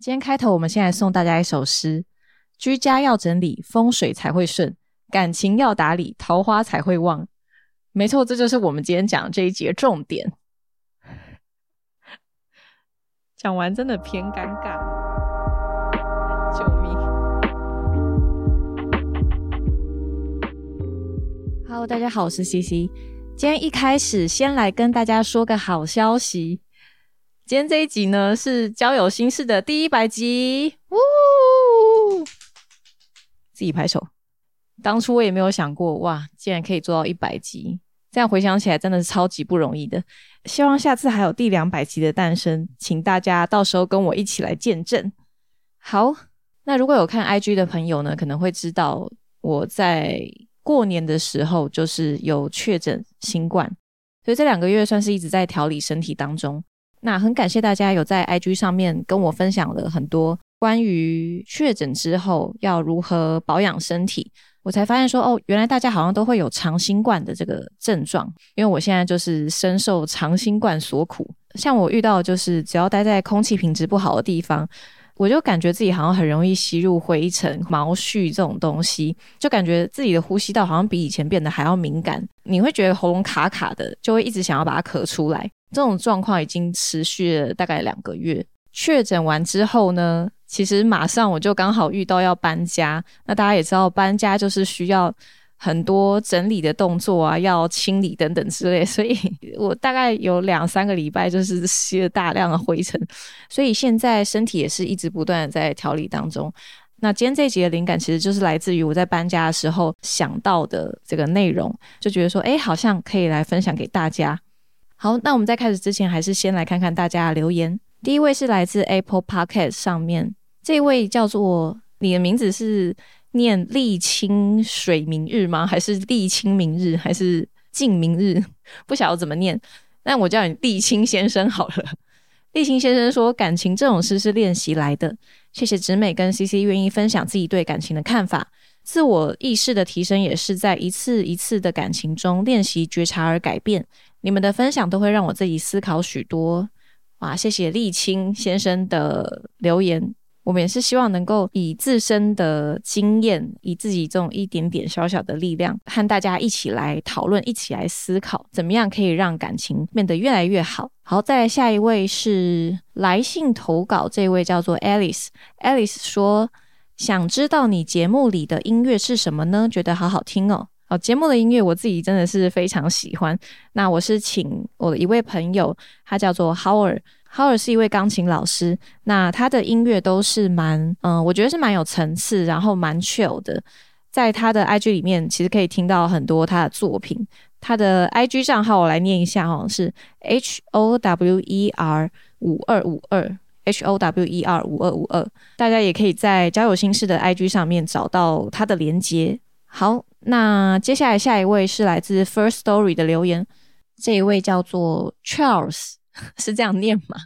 今天开头，我们先来送大家一首诗：居家要整理，风水才会顺；感情要打理，桃花才会旺。没错，这就是我们今天讲这一节重点。讲完真的偏尴尬，救命！Hello，大家好，我是 CC。今天一开始，先来跟大家说个好消息。今天这一集呢是交友心事的第一百集，呜！自己拍手。当初我也没有想过，哇，竟然可以做到一百集，这样回想起来真的是超级不容易的。希望下次还有第两百集的诞生，请大家到时候跟我一起来见证。好，那如果有看 IG 的朋友呢，可能会知道我在过年的时候就是有确诊新冠，所以这两个月算是一直在调理身体当中。那很感谢大家有在 IG 上面跟我分享了很多关于确诊之后要如何保养身体，我才发现说哦，原来大家好像都会有长新冠的这个症状，因为我现在就是深受长新冠所苦。像我遇到就是只要待在空气品质不好的地方，我就感觉自己好像很容易吸入灰尘、毛絮这种东西，就感觉自己的呼吸道好像比以前变得还要敏感。你会觉得喉咙卡卡的，就会一直想要把它咳出来。这种状况已经持续了大概两个月。确诊完之后呢，其实马上我就刚好遇到要搬家。那大家也知道，搬家就是需要很多整理的动作啊，要清理等等之类。所以我大概有两三个礼拜就是吸了大量的灰尘。所以现在身体也是一直不断的在调理当中。那今天这一集的灵感其实就是来自于我在搬家的时候想到的这个内容，就觉得说，哎，好像可以来分享给大家。好，那我们在开始之前，还是先来看看大家的留言。第一位是来自 Apple Podcast 上面，这位叫做你的名字是念沥青水明日吗？还是沥青明日？还是静明日？不晓得怎么念，那我叫你沥青先生好了。沥青先生说，感情这种事是练习来的。谢谢直美跟 CC 愿意分享自己对感情的看法，自我意识的提升也是在一次一次的感情中练习觉察而改变。你们的分享都会让我自己思考许多，哇！谢谢沥青先生的留言。我们也是希望能够以自身的经验，以自己这种一点点小小的力量，和大家一起来讨论，一起来思考，怎么样可以让感情变得越来越好。好，再来下一位是来信投稿，这位叫做 Alice。Alice 说：“想知道你节目里的音乐是什么呢？觉得好好听哦。”好，节目的音乐我自己真的是非常喜欢。那我是请我的一位朋友，他叫做 Howard，Howe 尔是一位钢琴老师。那他的音乐都是蛮，嗯，我觉得是蛮有层次，然后蛮 chill 的。在他的 IG 里面，其实可以听到很多他的作品。他的 IG 账号我来念一下哦，是 H O W E R 五二五二 H O W E R 五二五二。大家也可以在交友心事的 IG 上面找到他的连接。好。那接下来下一位是来自 First Story 的留言，这一位叫做 Charles，是这样念吗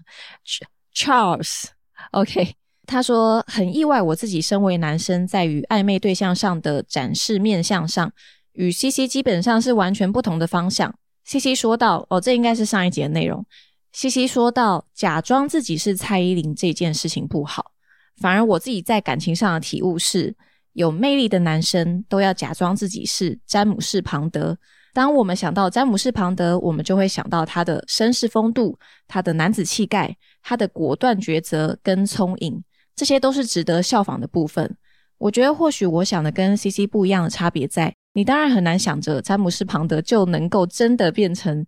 ？Charles，OK，他说很意外，我自己身为男生，在与暧昧对象上的展示面相上，与 CC 基本上是完全不同的方向。CC 说到，哦，这应该是上一节的内容。CC 说到，假装自己是蔡依林这件事情不好，反而我自己在感情上的体悟是。有魅力的男生都要假装自己是詹姆士·庞德。当我们想到詹姆士·庞德，我们就会想到他的绅士风度、他的男子气概、他的果断抉择跟聪颖，这些都是值得效仿的部分。我觉得或许我想的跟 C C 不一样的差别在，你当然很难想着詹姆士·庞德就能够真的变成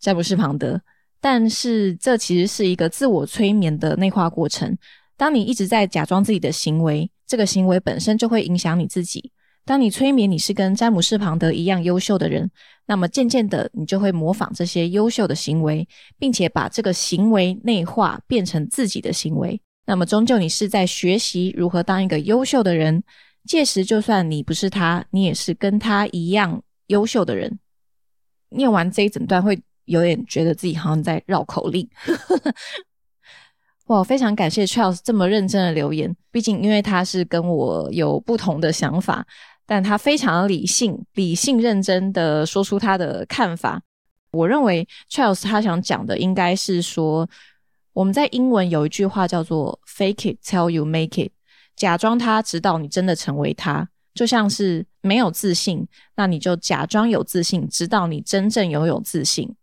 詹姆士·庞德，但是这其实是一个自我催眠的内化过程。当你一直在假装自己的行为。这个行为本身就会影响你自己。当你催眠你是跟詹姆士·庞德一样优秀的人，那么渐渐的你就会模仿这些优秀的行为，并且把这个行为内化变成自己的行为。那么终究你是在学习如何当一个优秀的人。届时就算你不是他，你也是跟他一样优秀的人。念完这一整段会有点觉得自己好像在绕口令。哇，非常感谢 Charles 这么认真的留言。毕竟，因为他是跟我有不同的想法，但他非常理性、理性认真的说出他的看法。我认为 Charles 他想讲的应该是说，我们在英文有一句话叫做 fake it till you make it，假装他，直到你真的成为他。就像是没有自信，那你就假装有自信，直到你真正拥有自信。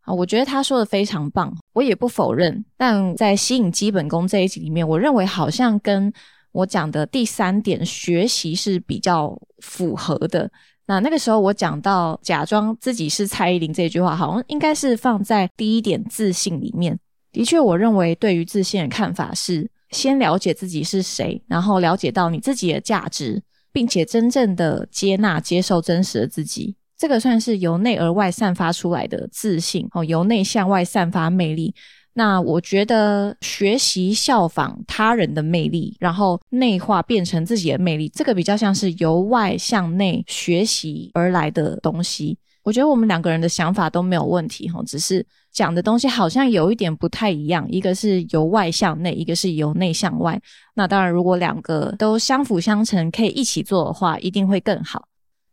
啊，我觉得他说的非常棒，我也不否认。但在吸引基本功这一集里面，我认为好像跟我讲的第三点学习是比较符合的。那那个时候我讲到假装自己是蔡依林这句话，好像应该是放在第一点自信里面。的确，我认为对于自信的看法是先了解自己是谁，然后了解到你自己的价值。并且真正的接纳、接受真实的自己，这个算是由内而外散发出来的自信哦，由内向外散发魅力。那我觉得学习效仿他人的魅力，然后内化变成自己的魅力，这个比较像是由外向内学习而来的东西。我觉得我们两个人的想法都没有问题哈，只是讲的东西好像有一点不太一样，一个是由外向内，一个是由内向外。那当然，如果两个都相辅相成，可以一起做的话，一定会更好。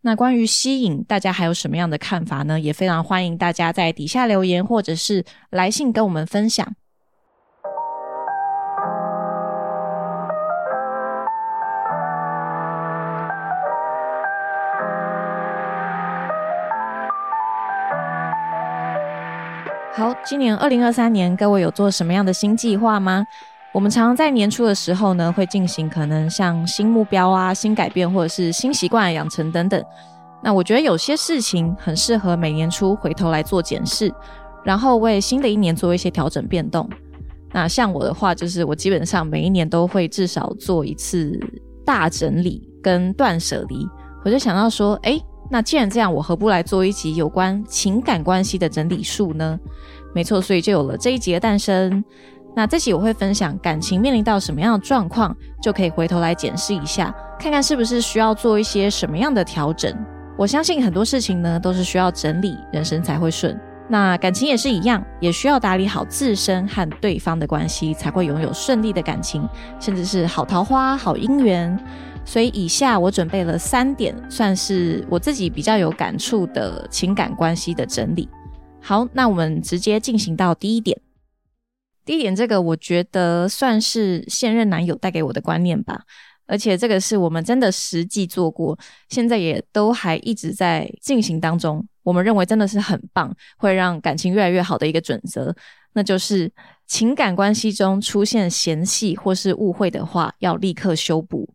那关于吸引，大家还有什么样的看法呢？也非常欢迎大家在底下留言，或者是来信跟我们分享。好，今年二零二三年，各位有做什么样的新计划吗？我们常常在年初的时候呢，会进行可能像新目标啊、新改变或者是新习惯养成等等。那我觉得有些事情很适合每年初回头来做检视，然后为新的一年做一些调整变动。那像我的话，就是我基本上每一年都会至少做一次大整理跟断舍离。我就想到说，哎。那既然这样，我何不来做一集有关情感关系的整理术呢？没错，所以就有了这一集的诞生。那这期我会分享感情面临到什么样的状况，就可以回头来检视一下，看看是不是需要做一些什么样的调整。我相信很多事情呢，都是需要整理，人生才会顺。那感情也是一样，也需要打理好自身和对方的关系，才会拥有顺利的感情，甚至是好桃花、好姻缘。所以以下我准备了三点，算是我自己比较有感触的情感关系的整理。好，那我们直接进行到第一点。第一点，这个我觉得算是现任男友带给我的观念吧，而且这个是我们真的实际做过，现在也都还一直在进行当中。我们认为真的是很棒，会让感情越来越好的一个准则，那就是情感关系中出现嫌隙或是误会的话，要立刻修补。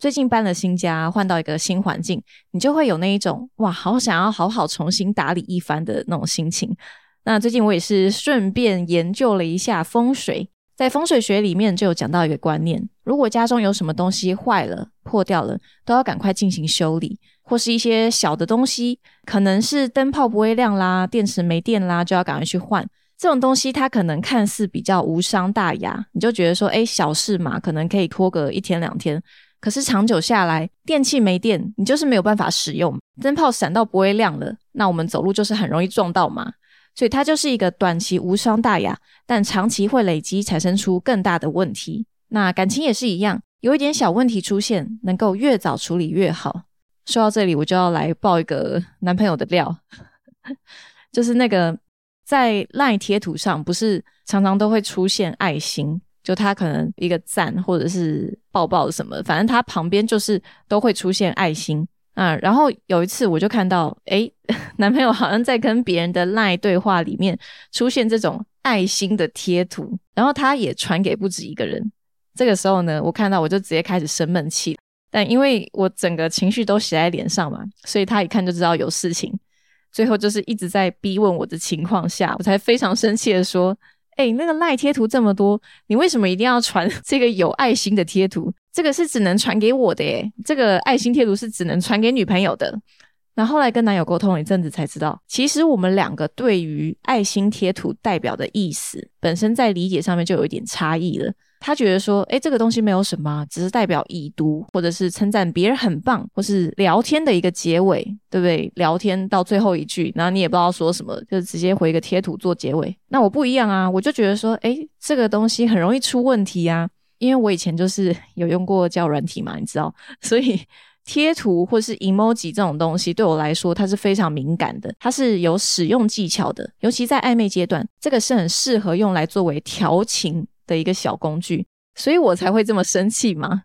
最近搬了新家，换到一个新环境，你就会有那一种哇，好想要好好重新打理一番的那种心情。那最近我也是顺便研究了一下风水，在风水学里面就有讲到一个观念：如果家中有什么东西坏了、破掉了，都要赶快进行修理，或是一些小的东西，可能是灯泡不会亮啦、电池没电啦，就要赶快去换。这种东西它可能看似比较无伤大雅，你就觉得说，哎，小事嘛，可能可以拖个一天两天。可是长久下来，电器没电，你就是没有办法使用；灯泡闪到不会亮了，那我们走路就是很容易撞到嘛。所以它就是一个短期无伤大雅，但长期会累积产生出更大的问题。那感情也是一样，有一点小问题出现，能够越早处理越好。说到这里，我就要来爆一个男朋友的料，就是那个在赖贴图上，不是常常都会出现爱心。就他可能一个赞或者是抱抱什么，反正他旁边就是都会出现爱心啊。然后有一次我就看到，哎，男朋友好像在跟别人的 LINE 对话里面出现这种爱心的贴图，然后他也传给不止一个人。这个时候呢，我看到我就直接开始生闷气，但因为我整个情绪都写在脸上嘛，所以他一看就知道有事情。最后就是一直在逼问我的情况下，我才非常生气的说。哎，那个赖贴图这么多，你为什么一定要传 这个有爱心的贴图？这个是只能传给我的耶，这个爱心贴图是只能传给女朋友的。那后来跟男友沟通了一阵子，才知道其实我们两个对于爱心贴图代表的意思，本身在理解上面就有一点差异了。他觉得说，哎，这个东西没有什么，只是代表已读，或者是称赞别人很棒，或是聊天的一个结尾，对不对？聊天到最后一句，然后你也不知道说什么，就直接回一个贴图做结尾。那我不一样啊，我就觉得说，哎，这个东西很容易出问题啊，因为我以前就是 有用过交软体嘛，你知道，所以贴图或是 emoji 这种东西对我来说，它是非常敏感的，它是有使用技巧的，尤其在暧昧阶段，这个是很适合用来作为调情。的一个小工具，所以我才会这么生气嘛？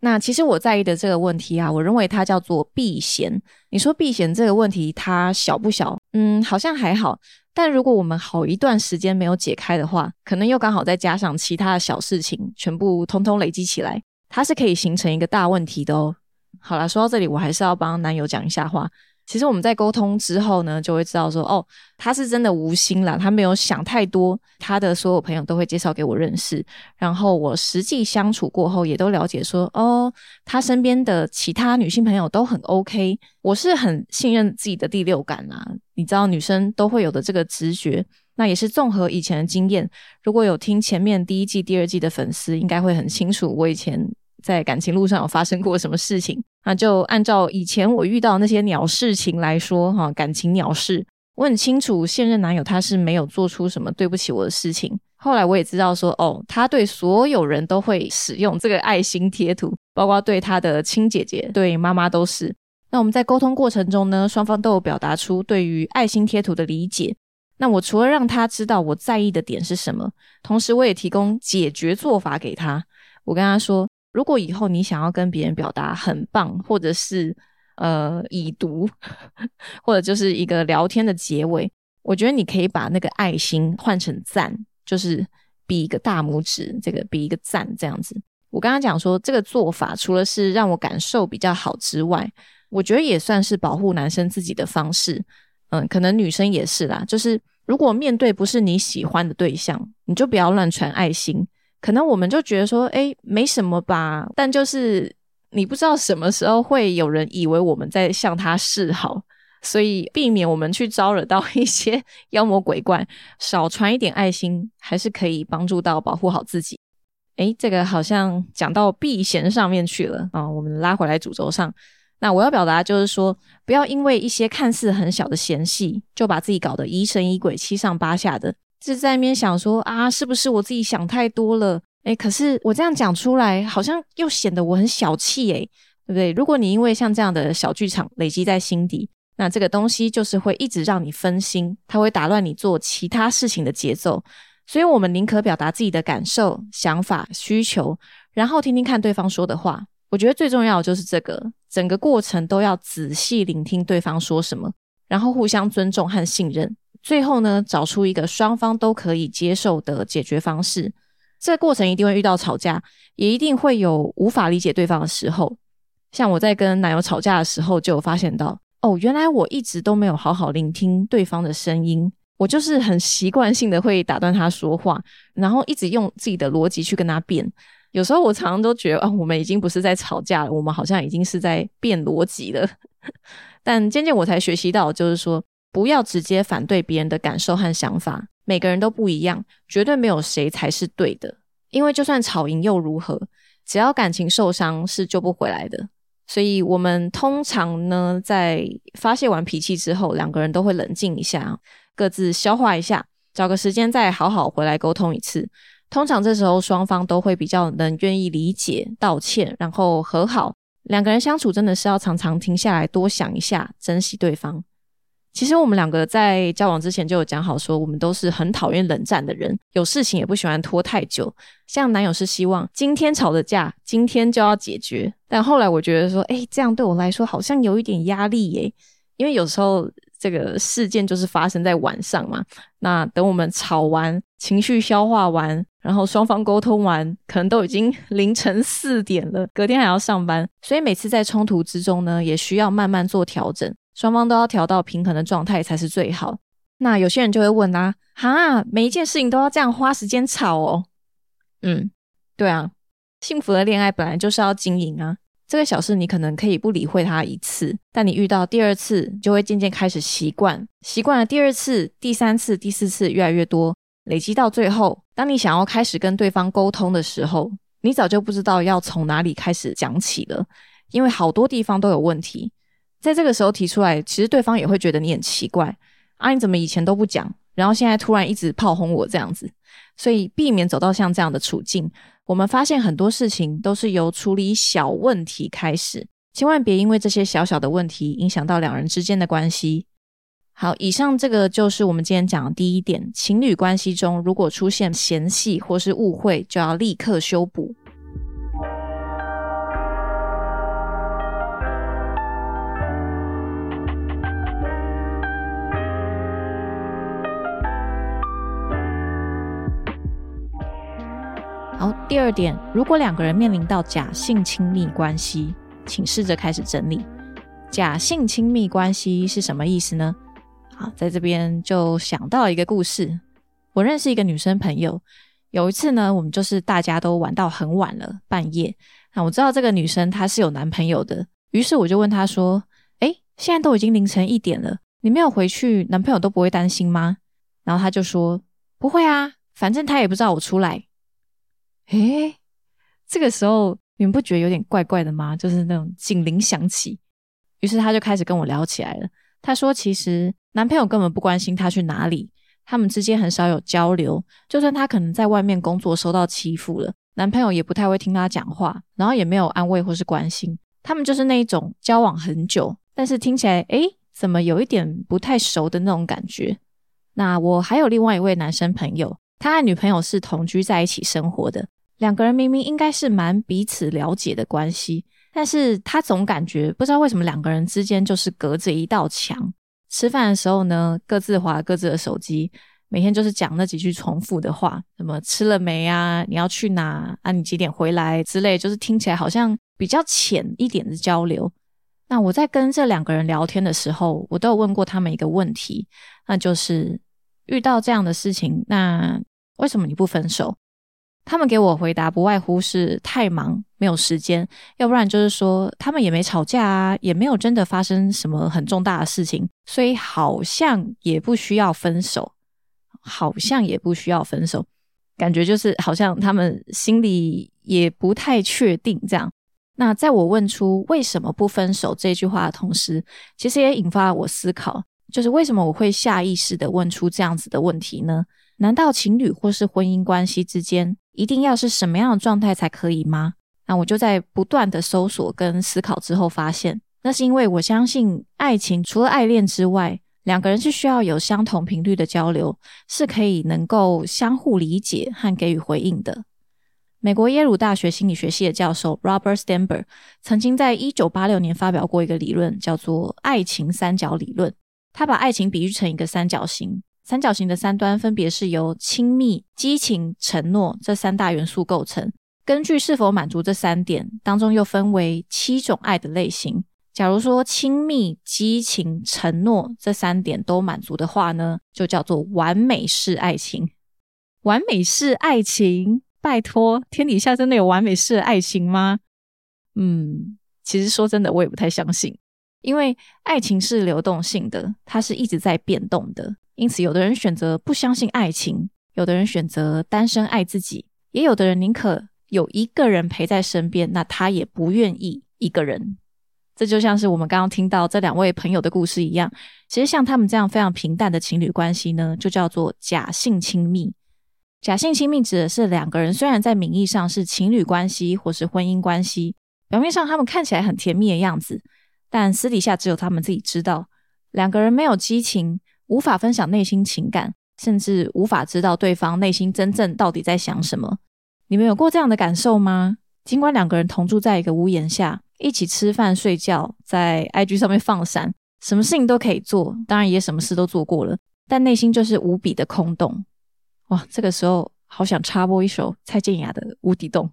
那其实我在意的这个问题啊，我认为它叫做避嫌。你说避嫌这个问题，它小不小？嗯，好像还好。但如果我们好一段时间没有解开的话，可能又刚好再加上其他的小事情，全部通通累积起来，它是可以形成一个大问题的哦。好了，说到这里，我还是要帮男友讲一下话。其实我们在沟通之后呢，就会知道说，哦，他是真的无心啦，他没有想太多，他的所有朋友都会介绍给我认识，然后我实际相处过后，也都了解说，哦，他身边的其他女性朋友都很 OK，我是很信任自己的第六感啦，你知道女生都会有的这个直觉，那也是综合以前的经验，如果有听前面第一季、第二季的粉丝，应该会很清楚我以前。在感情路上有发生过什么事情？那就按照以前我遇到那些鸟事情来说，哈，感情鸟事，我很清楚现任男友他是没有做出什么对不起我的事情。后来我也知道说，哦，他对所有人都会使用这个爱心贴图，包括对他的亲姐姐、对妈妈都是。那我们在沟通过程中呢，双方都有表达出对于爱心贴图的理解。那我除了让他知道我在意的点是什么，同时我也提供解决做法给他。我跟他说。如果以后你想要跟别人表达很棒，或者是呃已读，或者就是一个聊天的结尾，我觉得你可以把那个爱心换成赞，就是比一个大拇指，这个比一个赞这样子。我刚刚讲说这个做法，除了是让我感受比较好之外，我觉得也算是保护男生自己的方式。嗯，可能女生也是啦，就是如果面对不是你喜欢的对象，你就不要乱传爱心。可能我们就觉得说，哎，没什么吧。但就是你不知道什么时候会有人以为我们在向他示好，所以避免我们去招惹到 一些妖魔鬼怪，少传一点爱心，还是可以帮助到保护好自己。哎，这个好像讲到避嫌上面去了啊。我们拉回来主轴上，那我要表达就是说，不要因为一些看似很小的嫌隙，就把自己搞得疑神疑鬼、七上八下的。是在那边想说啊，是不是我自己想太多了？哎，可是我这样讲出来，好像又显得我很小气，哎，对不对？如果你因为像这样的小剧场累积在心底，那这个东西就是会一直让你分心，它会打乱你做其他事情的节奏。所以，我们宁可表达自己的感受、想法、需求，然后听听看对方说的话。我觉得最重要的就是这个，整个过程都要仔细聆听对方说什么，然后互相尊重和信任。最后呢，找出一个双方都可以接受的解决方式。这个过程一定会遇到吵架，也一定会有无法理解对方的时候。像我在跟男友吵架的时候，就有发现到，哦，原来我一直都没有好好聆听对方的声音。我就是很习惯性的会打断他说话，然后一直用自己的逻辑去跟他辩。有时候我常常都觉得，啊，我们已经不是在吵架了，我们好像已经是在辩逻辑了。但渐渐我才学习到，就是说。不要直接反对别人的感受和想法，每个人都不一样，绝对没有谁才是对的。因为就算吵赢又如何？只要感情受伤是救不回来的。所以，我们通常呢，在发泄完脾气之后，两个人都会冷静一下，各自消化一下，找个时间再好好回来沟通一次。通常这时候双方都会比较能愿意理解、道歉，然后和好。两个人相处真的是要常常停下来，多想一下，珍惜对方。其实我们两个在交往之前就有讲好，说我们都是很讨厌冷战的人，有事情也不喜欢拖太久。像男友是希望今天吵的架，今天就要解决。但后来我觉得说，哎，这样对我来说好像有一点压力耶，因为有时候这个事件就是发生在晚上嘛。那等我们吵完，情绪消化完，然后双方沟通完，可能都已经凌晨四点了，隔天还要上班，所以每次在冲突之中呢，也需要慢慢做调整。双方都要调到平衡的状态才是最好。那有些人就会问啊，哈，每一件事情都要这样花时间吵哦？嗯，对啊，幸福的恋爱本来就是要经营啊。这个小事你可能可以不理会它一次，但你遇到第二次就会渐渐开始习惯，习惯了第二次、第三次、第四次越来越多，累积到最后，当你想要开始跟对方沟通的时候，你早就不知道要从哪里开始讲起了，因为好多地方都有问题。在这个时候提出来，其实对方也会觉得你很奇怪啊！你怎么以前都不讲，然后现在突然一直炮轰我这样子？所以避免走到像这样的处境，我们发现很多事情都是由处理小问题开始，千万别因为这些小小的问题影响到两人之间的关系。好，以上这个就是我们今天讲的第一点：情侣关系中如果出现嫌隙或是误会，就要立刻修补。好，第二点，如果两个人面临到假性亲密关系，请试着开始整理。假性亲密关系是什么意思呢？好，在这边就想到一个故事。我认识一个女生朋友，有一次呢，我们就是大家都玩到很晚了，半夜。那我知道这个女生她是有男朋友的，于是我就问她说：“哎，现在都已经凌晨一点了，你没有回去，男朋友都不会担心吗？”然后她就说：“不会啊，反正他也不知道我出来。”诶，这个时候你们不觉得有点怪怪的吗？就是那种警铃响起，于是她就开始跟我聊起来了。她说：“其实。”男朋友根本不关心她去哪里，他们之间很少有交流。就算他可能在外面工作受到欺负了，男朋友也不太会听她讲话，然后也没有安慰或是关心。他们就是那一种交往很久，但是听起来诶，怎么有一点不太熟的那种感觉。那我还有另外一位男生朋友，他和女朋友是同居在一起生活的，两个人明明应该是蛮彼此了解的关系，但是他总感觉不知道为什么两个人之间就是隔着一道墙。吃饭的时候呢，各自划各自的手机，每天就是讲那几句重复的话，什么吃了没啊？你要去哪啊？你几点回来之类，就是听起来好像比较浅一点的交流。那我在跟这两个人聊天的时候，我都有问过他们一个问题，那就是遇到这样的事情，那为什么你不分手？他们给我回答不外乎是太忙。没有时间，要不然就是说他们也没吵架啊，也没有真的发生什么很重大的事情，所以好像也不需要分手，好像也不需要分手，感觉就是好像他们心里也不太确定这样。那在我问出为什么不分手这句话的同时，其实也引发了我思考，就是为什么我会下意识的问出这样子的问题呢？难道情侣或是婚姻关系之间一定要是什么样的状态才可以吗？那我就在不断的搜索跟思考之后，发现那是因为我相信爱情除了爱恋之外，两个人是需要有相同频率的交流，是可以能够相互理解和给予回应的。美国耶鲁大学心理学系的教授 Robert Stenberg 曾经在一九八六年发表过一个理论，叫做爱情三角理论。他把爱情比喻成一个三角形，三角形的三端分别是由亲密、激情、承诺这三大元素构成。根据是否满足这三点当中，又分为七种爱的类型。假如说亲密、激情、承诺这三点都满足的话呢，就叫做完美式爱情。完美式爱情，拜托，天底下真的有完美式的爱情吗？嗯，其实说真的，我也不太相信，因为爱情是流动性的，它是一直在变动的。因此，有的人选择不相信爱情，有的人选择单身爱自己，也有的人宁可。有一个人陪在身边，那他也不愿意一个人。这就像是我们刚刚听到这两位朋友的故事一样。其实像他们这样非常平淡的情侣关系呢，就叫做假性亲密。假性亲密指的是两个人虽然在名义上是情侣关系或是婚姻关系，表面上他们看起来很甜蜜的样子，但私底下只有他们自己知道。两个人没有激情，无法分享内心情感，甚至无法知道对方内心真正到底在想什么。你们有过这样的感受吗？尽管两个人同住在一个屋檐下，一起吃饭、睡觉，在 IG 上面放闪，什么事情都可以做，当然也什么事都做过了，但内心就是无比的空洞。哇，这个时候好想插播一首蔡健雅的《无底洞》。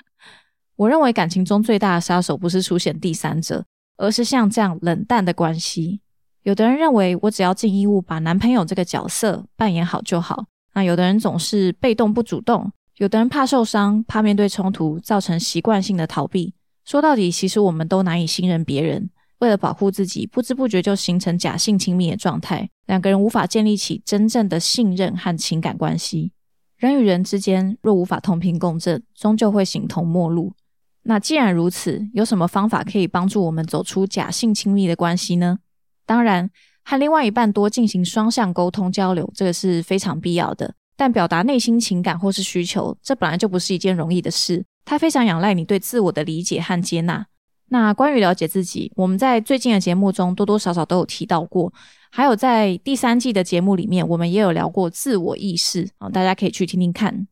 我认为感情中最大的杀手不是出现第三者，而是像这样冷淡的关系。有的人认为我只要尽义务把男朋友这个角色扮演好就好，那有的人总是被动不主动。有的人怕受伤，怕面对冲突，造成习惯性的逃避。说到底，其实我们都难以信任别人。为了保护自己，不知不觉就形成假性亲密的状态。两个人无法建立起真正的信任和情感关系。人与人之间若无法同频共振，终究会形同陌路。那既然如此，有什么方法可以帮助我们走出假性亲密的关系呢？当然，和另外一半多进行双向沟通交流，这个是非常必要的。但表达内心情感或是需求，这本来就不是一件容易的事。它非常仰赖你对自我的理解和接纳。那关于了解自己，我们在最近的节目中多多少少都有提到过，还有在第三季的节目里面，我们也有聊过自我意识啊，大家可以去听听看。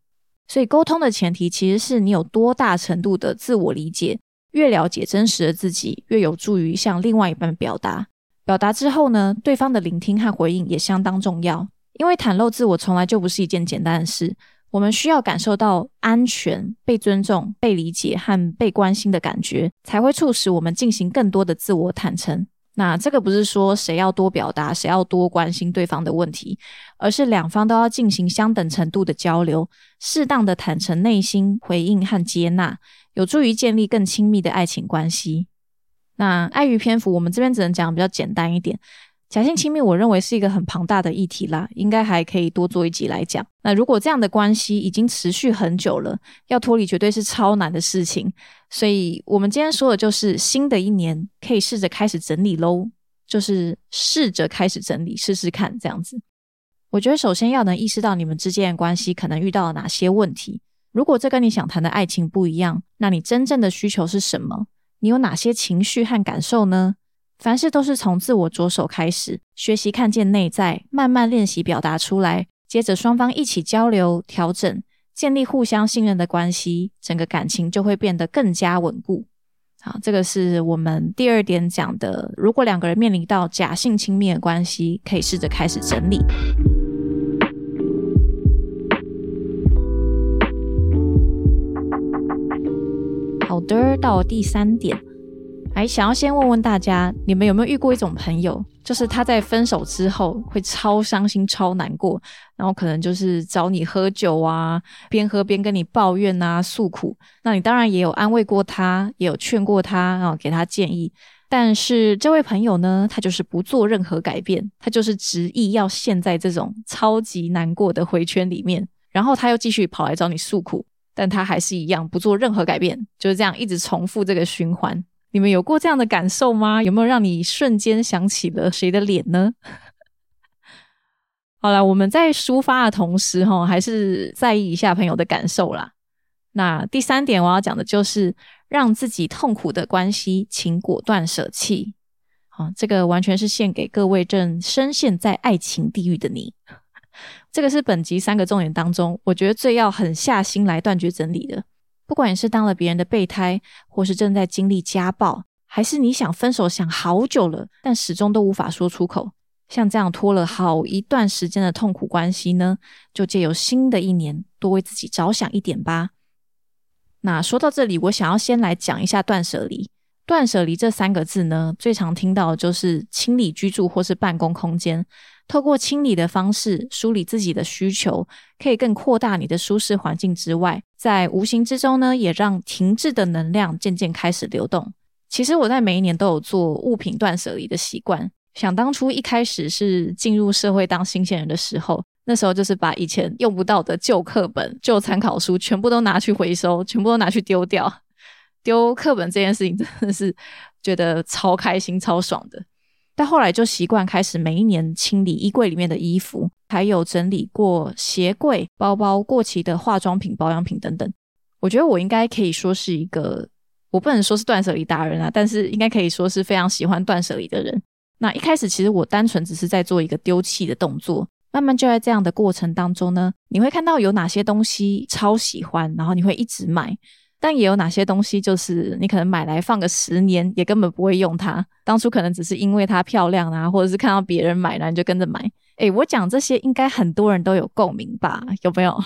所以沟通的前提其实是你有多大程度的自我理解，越了解真实的自己，越有助于向另外一半表达。表达之后呢，对方的聆听和回应也相当重要，因为袒露自我从来就不是一件简单的事。我们需要感受到安全、被尊重、被理解和被关心的感觉，才会促使我们进行更多的自我坦诚。那这个不是说谁要多表达、谁要多关心对方的问题，而是两方都要进行相等程度的交流，适当的坦诚内心、回应和接纳，有助于建立更亲密的爱情关系。那碍于篇幅，我们这边只能讲比较简单一点。假性亲密，我认为是一个很庞大的议题啦，应该还可以多做一集来讲。那如果这样的关系已经持续很久了，要脱离绝对是超难的事情。所以我们今天说的就是新的一年可以试着开始整理喽，就是试着开始整理试试看这样子。我觉得首先要能意识到你们之间的关系可能遇到了哪些问题。如果这跟你想谈的爱情不一样，那你真正的需求是什么？你有哪些情绪和感受呢？凡事都是从自我着手开始，学习看见内在，慢慢练习表达出来，接着双方一起交流、调整，建立互相信任的关系，整个感情就会变得更加稳固。好，这个是我们第二点讲的。如果两个人面临到假性亲密的关系，可以试着开始整理。的，到第三点。哎，想要先问问大家，你们有没有遇过一种朋友，就是他在分手之后会超伤心、超难过，然后可能就是找你喝酒啊，边喝边跟你抱怨啊、诉苦。那你当然也有安慰过他，也有劝过他，然后给他建议。但是这位朋友呢，他就是不做任何改变，他就是执意要陷在这种超级难过的回圈里面，然后他又继续跑来找你诉苦，但他还是一样不做任何改变，就是这样一直重复这个循环。你们有过这样的感受吗？有没有让你瞬间想起了谁的脸呢？好了，我们在抒发的同时，哈，还是在意一下朋友的感受啦。那第三点我要讲的就是让自己痛苦的关系，请果断舍弃。好，这个完全是献给各位正深陷在爱情地狱的你。这个是本集三个重点当中，我觉得最要狠下心来断绝整理的。不管你是当了别人的备胎，或是正在经历家暴，还是你想分手想好久了，但始终都无法说出口，像这样拖了好一段时间的痛苦关系呢，就借由新的一年多为自己着想一点吧。那说到这里，我想要先来讲一下断舍离。断舍离这三个字呢，最常听到的就是清理居住或是办公空间。透过清理的方式梳理自己的需求，可以更扩大你的舒适环境之外，在无形之中呢，也让停滞的能量渐渐开始流动。其实我在每一年都有做物品断舍离的习惯。想当初一开始是进入社会当新鲜人的时候，那时候就是把以前用不到的旧课本、旧参考书全部都拿去回收，全部都拿去丢掉。丢课本这件事情真的是觉得超开心、超爽的。但后来就习惯开始每一年清理衣柜里面的衣服，还有整理过鞋柜、包包、过期的化妆品、保养品等等。我觉得我应该可以说是一个，我不能说是断舍离达人啊，但是应该可以说是非常喜欢断舍离的人。那一开始其实我单纯只是在做一个丢弃的动作，慢慢就在这样的过程当中呢，你会看到有哪些东西超喜欢，然后你会一直买。但也有哪些东西，就是你可能买来放个十年，也根本不会用它。当初可能只是因为它漂亮啊，或者是看到别人买了，你就跟着买。诶，我讲这些，应该很多人都有共鸣吧？有没有？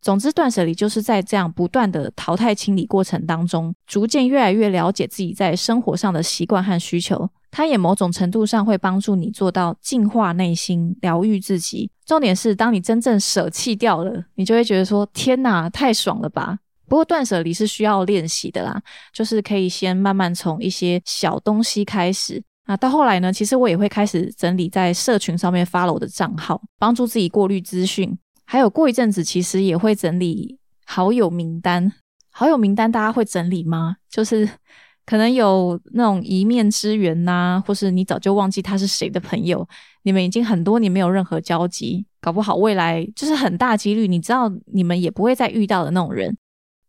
总之，断舍离就是在这样不断的淘汰清理过程当中，逐渐越来越了解自己在生活上的习惯和需求。它也某种程度上会帮助你做到净化内心、疗愈自己。重点是，当你真正舍弃掉了，你就会觉得说：天哪，太爽了吧！不过断舍离是需要练习的啦，就是可以先慢慢从一些小东西开始啊，到后来呢，其实我也会开始整理在社群上面发了我的账号，帮助自己过滤资讯。还有过一阵子，其实也会整理好友名单。好友名单大家会整理吗？就是可能有那种一面之缘呐，或是你早就忘记他是谁的朋友，你们已经很多年没有任何交集，搞不好未来就是很大几率，你知道你们也不会再遇到的那种人。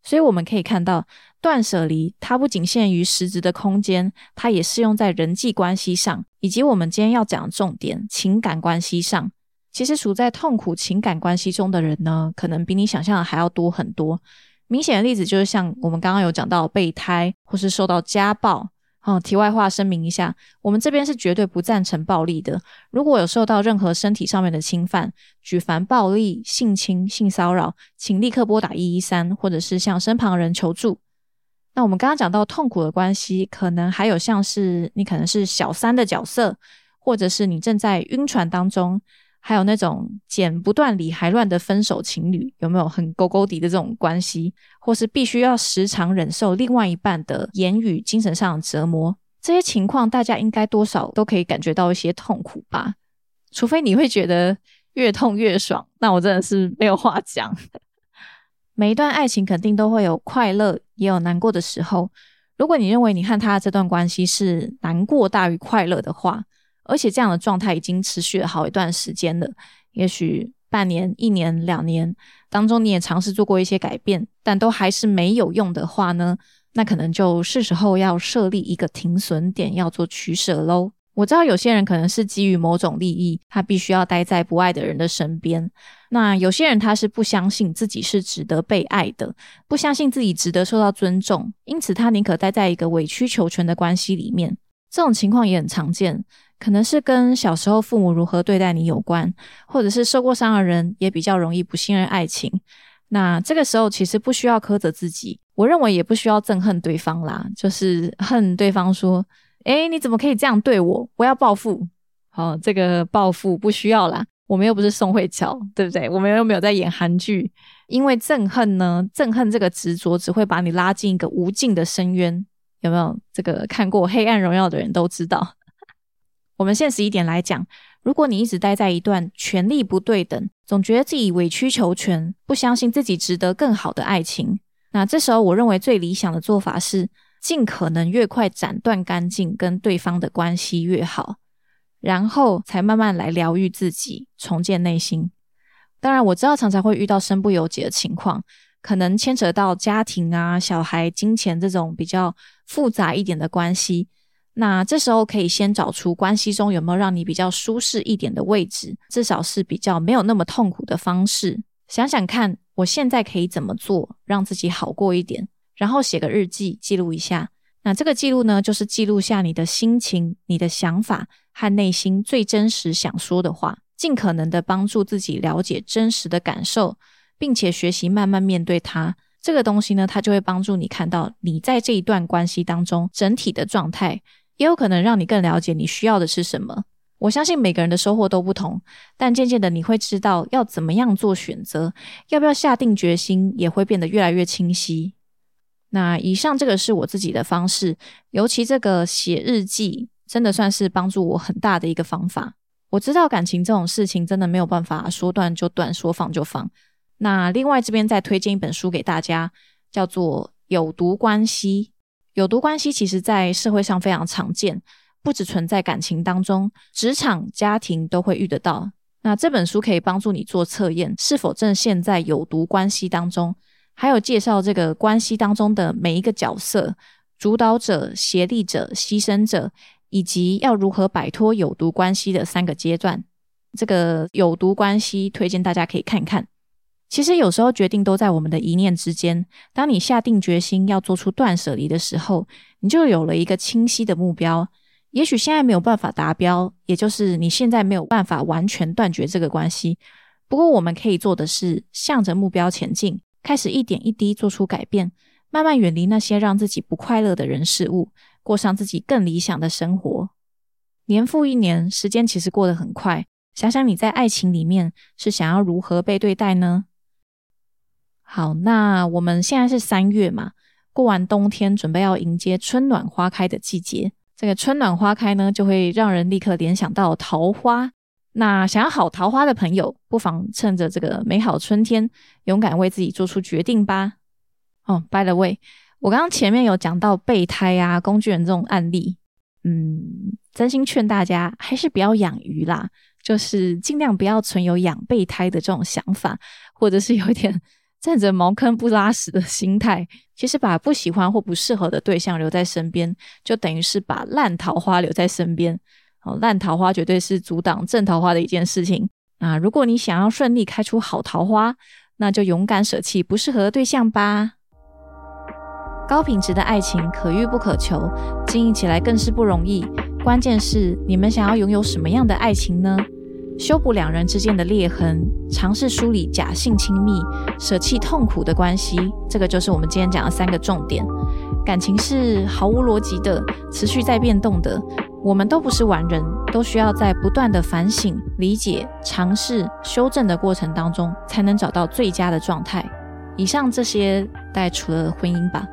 所以我们可以看到，断舍离它不仅限于实质的空间，它也适用在人际关系上，以及我们今天要讲的重点——情感关系上。其实处在痛苦情感关系中的人呢，可能比你想象的还要多很多。明显的例子就是像我们刚刚有讲到备胎，或是受到家暴。哦，题外话声明一下，我们这边是绝对不赞成暴力的。如果有受到任何身体上面的侵犯，举凡暴力、性侵、性骚扰，请立刻拨打一一三，或者是向身旁人求助。那我们刚刚讲到痛苦的关系，可能还有像是你可能是小三的角色，或者是你正在晕船当中。还有那种剪不断理还乱的分手情侣，有没有很勾勾底的这种关系？或是必须要时常忍受另外一半的言语、精神上的折磨？这些情况，大家应该多少都可以感觉到一些痛苦吧？除非你会觉得越痛越爽，那我真的是没有话讲。每一段爱情肯定都会有快乐，也有难过的时候。如果你认为你和他这段关系是难过大于快乐的话，而且这样的状态已经持续了好一段时间了，也许半年、一年、两年当中，你也尝试做过一些改变，但都还是没有用的话呢？那可能就是时候要设立一个停损点，要做取舍喽。我知道有些人可能是基于某种利益，他必须要待在不爱的人的身边；那有些人他是不相信自己是值得被爱的，不相信自己值得受到尊重，因此他宁可待在一个委曲求全的关系里面。这种情况也很常见。可能是跟小时候父母如何对待你有关，或者是受过伤的人也比较容易不信任爱情。那这个时候其实不需要苛责自己，我认为也不需要憎恨对方啦，就是恨对方说：“诶，你怎么可以这样对我？我要报复。”好，这个报复不需要啦，我们又不是宋慧乔，对不对？我们又没有在演韩剧。因为憎恨呢，憎恨这个执着只会把你拉进一个无尽的深渊。有没有这个看过《黑暗荣耀》的人都知道。我们现实一点来讲，如果你一直待在一段权力不对等、总觉得自己委曲求全、不相信自己值得更好的爱情，那这时候我认为最理想的做法是尽可能越快斩断干净跟对方的关系越好，然后才慢慢来疗愈自己、重建内心。当然，我知道常常会遇到身不由己的情况，可能牵扯到家庭啊、小孩、金钱这种比较复杂一点的关系。那这时候可以先找出关系中有没有让你比较舒适一点的位置，至少是比较没有那么痛苦的方式。想想看，我现在可以怎么做让自己好过一点？然后写个日记记录一下。那这个记录呢，就是记录下你的心情、你的想法和内心最真实想说的话，尽可能的帮助自己了解真实的感受，并且学习慢慢面对它。这个东西呢，它就会帮助你看到你在这一段关系当中整体的状态。也有可能让你更了解你需要的是什么。我相信每个人的收获都不同，但渐渐的你会知道要怎么样做选择，要不要下定决心，也会变得越来越清晰。那以上这个是我自己的方式，尤其这个写日记，真的算是帮助我很大的一个方法。我知道感情这种事情真的没有办法说断就断，说放就放。那另外这边再推荐一本书给大家，叫做《有毒关系》。有毒关系其实，在社会上非常常见，不只存在感情当中，职场、家庭都会遇得到。那这本书可以帮助你做测验，是否正陷在有毒关系当中，还有介绍这个关系当中的每一个角色：主导者、协力者、牺牲者，以及要如何摆脱有毒关系的三个阶段。这个有毒关系，推荐大家可以看看。其实有时候决定都在我们的一念之间。当你下定决心要做出断舍离的时候，你就有了一个清晰的目标。也许现在没有办法达标，也就是你现在没有办法完全断绝这个关系。不过我们可以做的是，向着目标前进，开始一点一滴做出改变，慢慢远离那些让自己不快乐的人事物，过上自己更理想的生活。年复一年，时间其实过得很快。想想你在爱情里面是想要如何被对待呢？好，那我们现在是三月嘛，过完冬天，准备要迎接春暖花开的季节。这个春暖花开呢，就会让人立刻联想到桃花。那想要好桃花的朋友，不妨趁着这个美好春天，勇敢为自己做出决定吧。哦，by the way，我刚刚前面有讲到备胎啊、工具人这种案例，嗯，真心劝大家还是不要养鱼啦，就是尽量不要存有养备胎的这种想法，或者是有一点。站着茅坑不拉屎的心态，其实把不喜欢或不适合的对象留在身边，就等于是把烂桃花留在身边。哦，烂桃花绝对是阻挡正桃花的一件事情。那如果你想要顺利开出好桃花，那就勇敢舍弃不适合的对象吧。高品质的爱情可遇不可求，经营起来更是不容易。关键是你们想要拥有什么样的爱情呢？修补两人之间的裂痕，尝试梳理假性亲密，舍弃痛苦的关系，这个就是我们今天讲的三个重点。感情是毫无逻辑的，持续在变动的。我们都不是完人，都需要在不断的反省、理解、尝试、修正的过程当中，才能找到最佳的状态。以上这些，大概除了婚姻吧，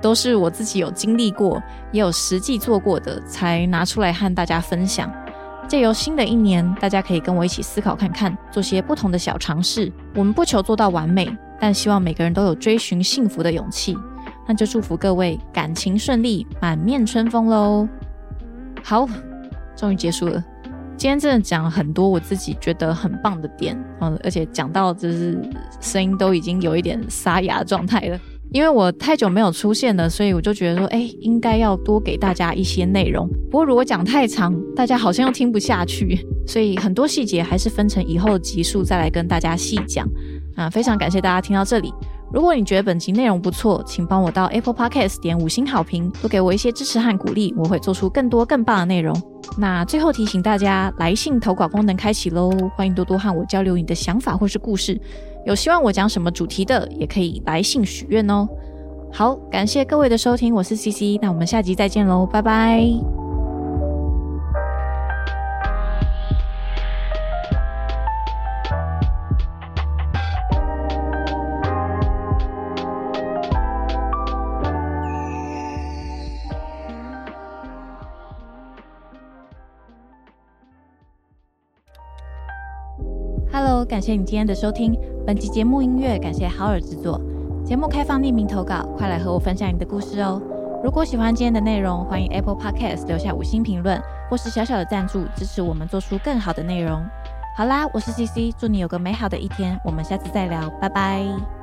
都是我自己有经历过，也有实际做过的，才拿出来和大家分享。借由新的一年，大家可以跟我一起思考看看，做些不同的小尝试。我们不求做到完美，但希望每个人都有追寻幸福的勇气。那就祝福各位感情顺利，满面春风喽！好，终于结束了。今天真的讲了很多我自己觉得很棒的点，嗯，而且讲到就是声音都已经有一点沙哑状态了。因为我太久没有出现了，所以我就觉得说，哎，应该要多给大家一些内容。不过如果讲太长，大家好像又听不下去，所以很多细节还是分成以后的集数再来跟大家细讲。啊，非常感谢大家听到这里。如果你觉得本集内容不错，请帮我到 Apple Podcast 点五星好评，多给我一些支持和鼓励，我会做出更多更棒的内容。那最后提醒大家，来信投稿功能开启喽，欢迎多多和我交流你的想法或是故事。有希望我讲什么主题的，也可以来信许愿哦。好，感谢各位的收听，我是 CC，那我们下集再见喽，拜拜。Hello，感谢你今天的收听。本期节目音乐感谢好耳制作。节目开放匿名投稿，快来和我分享你的故事哦。如果喜欢今天的内容，欢迎 Apple Podcast 留下五星评论，或是小小的赞助，支持我们做出更好的内容。好啦，我是 CC，祝你有个美好的一天。我们下次再聊，拜拜。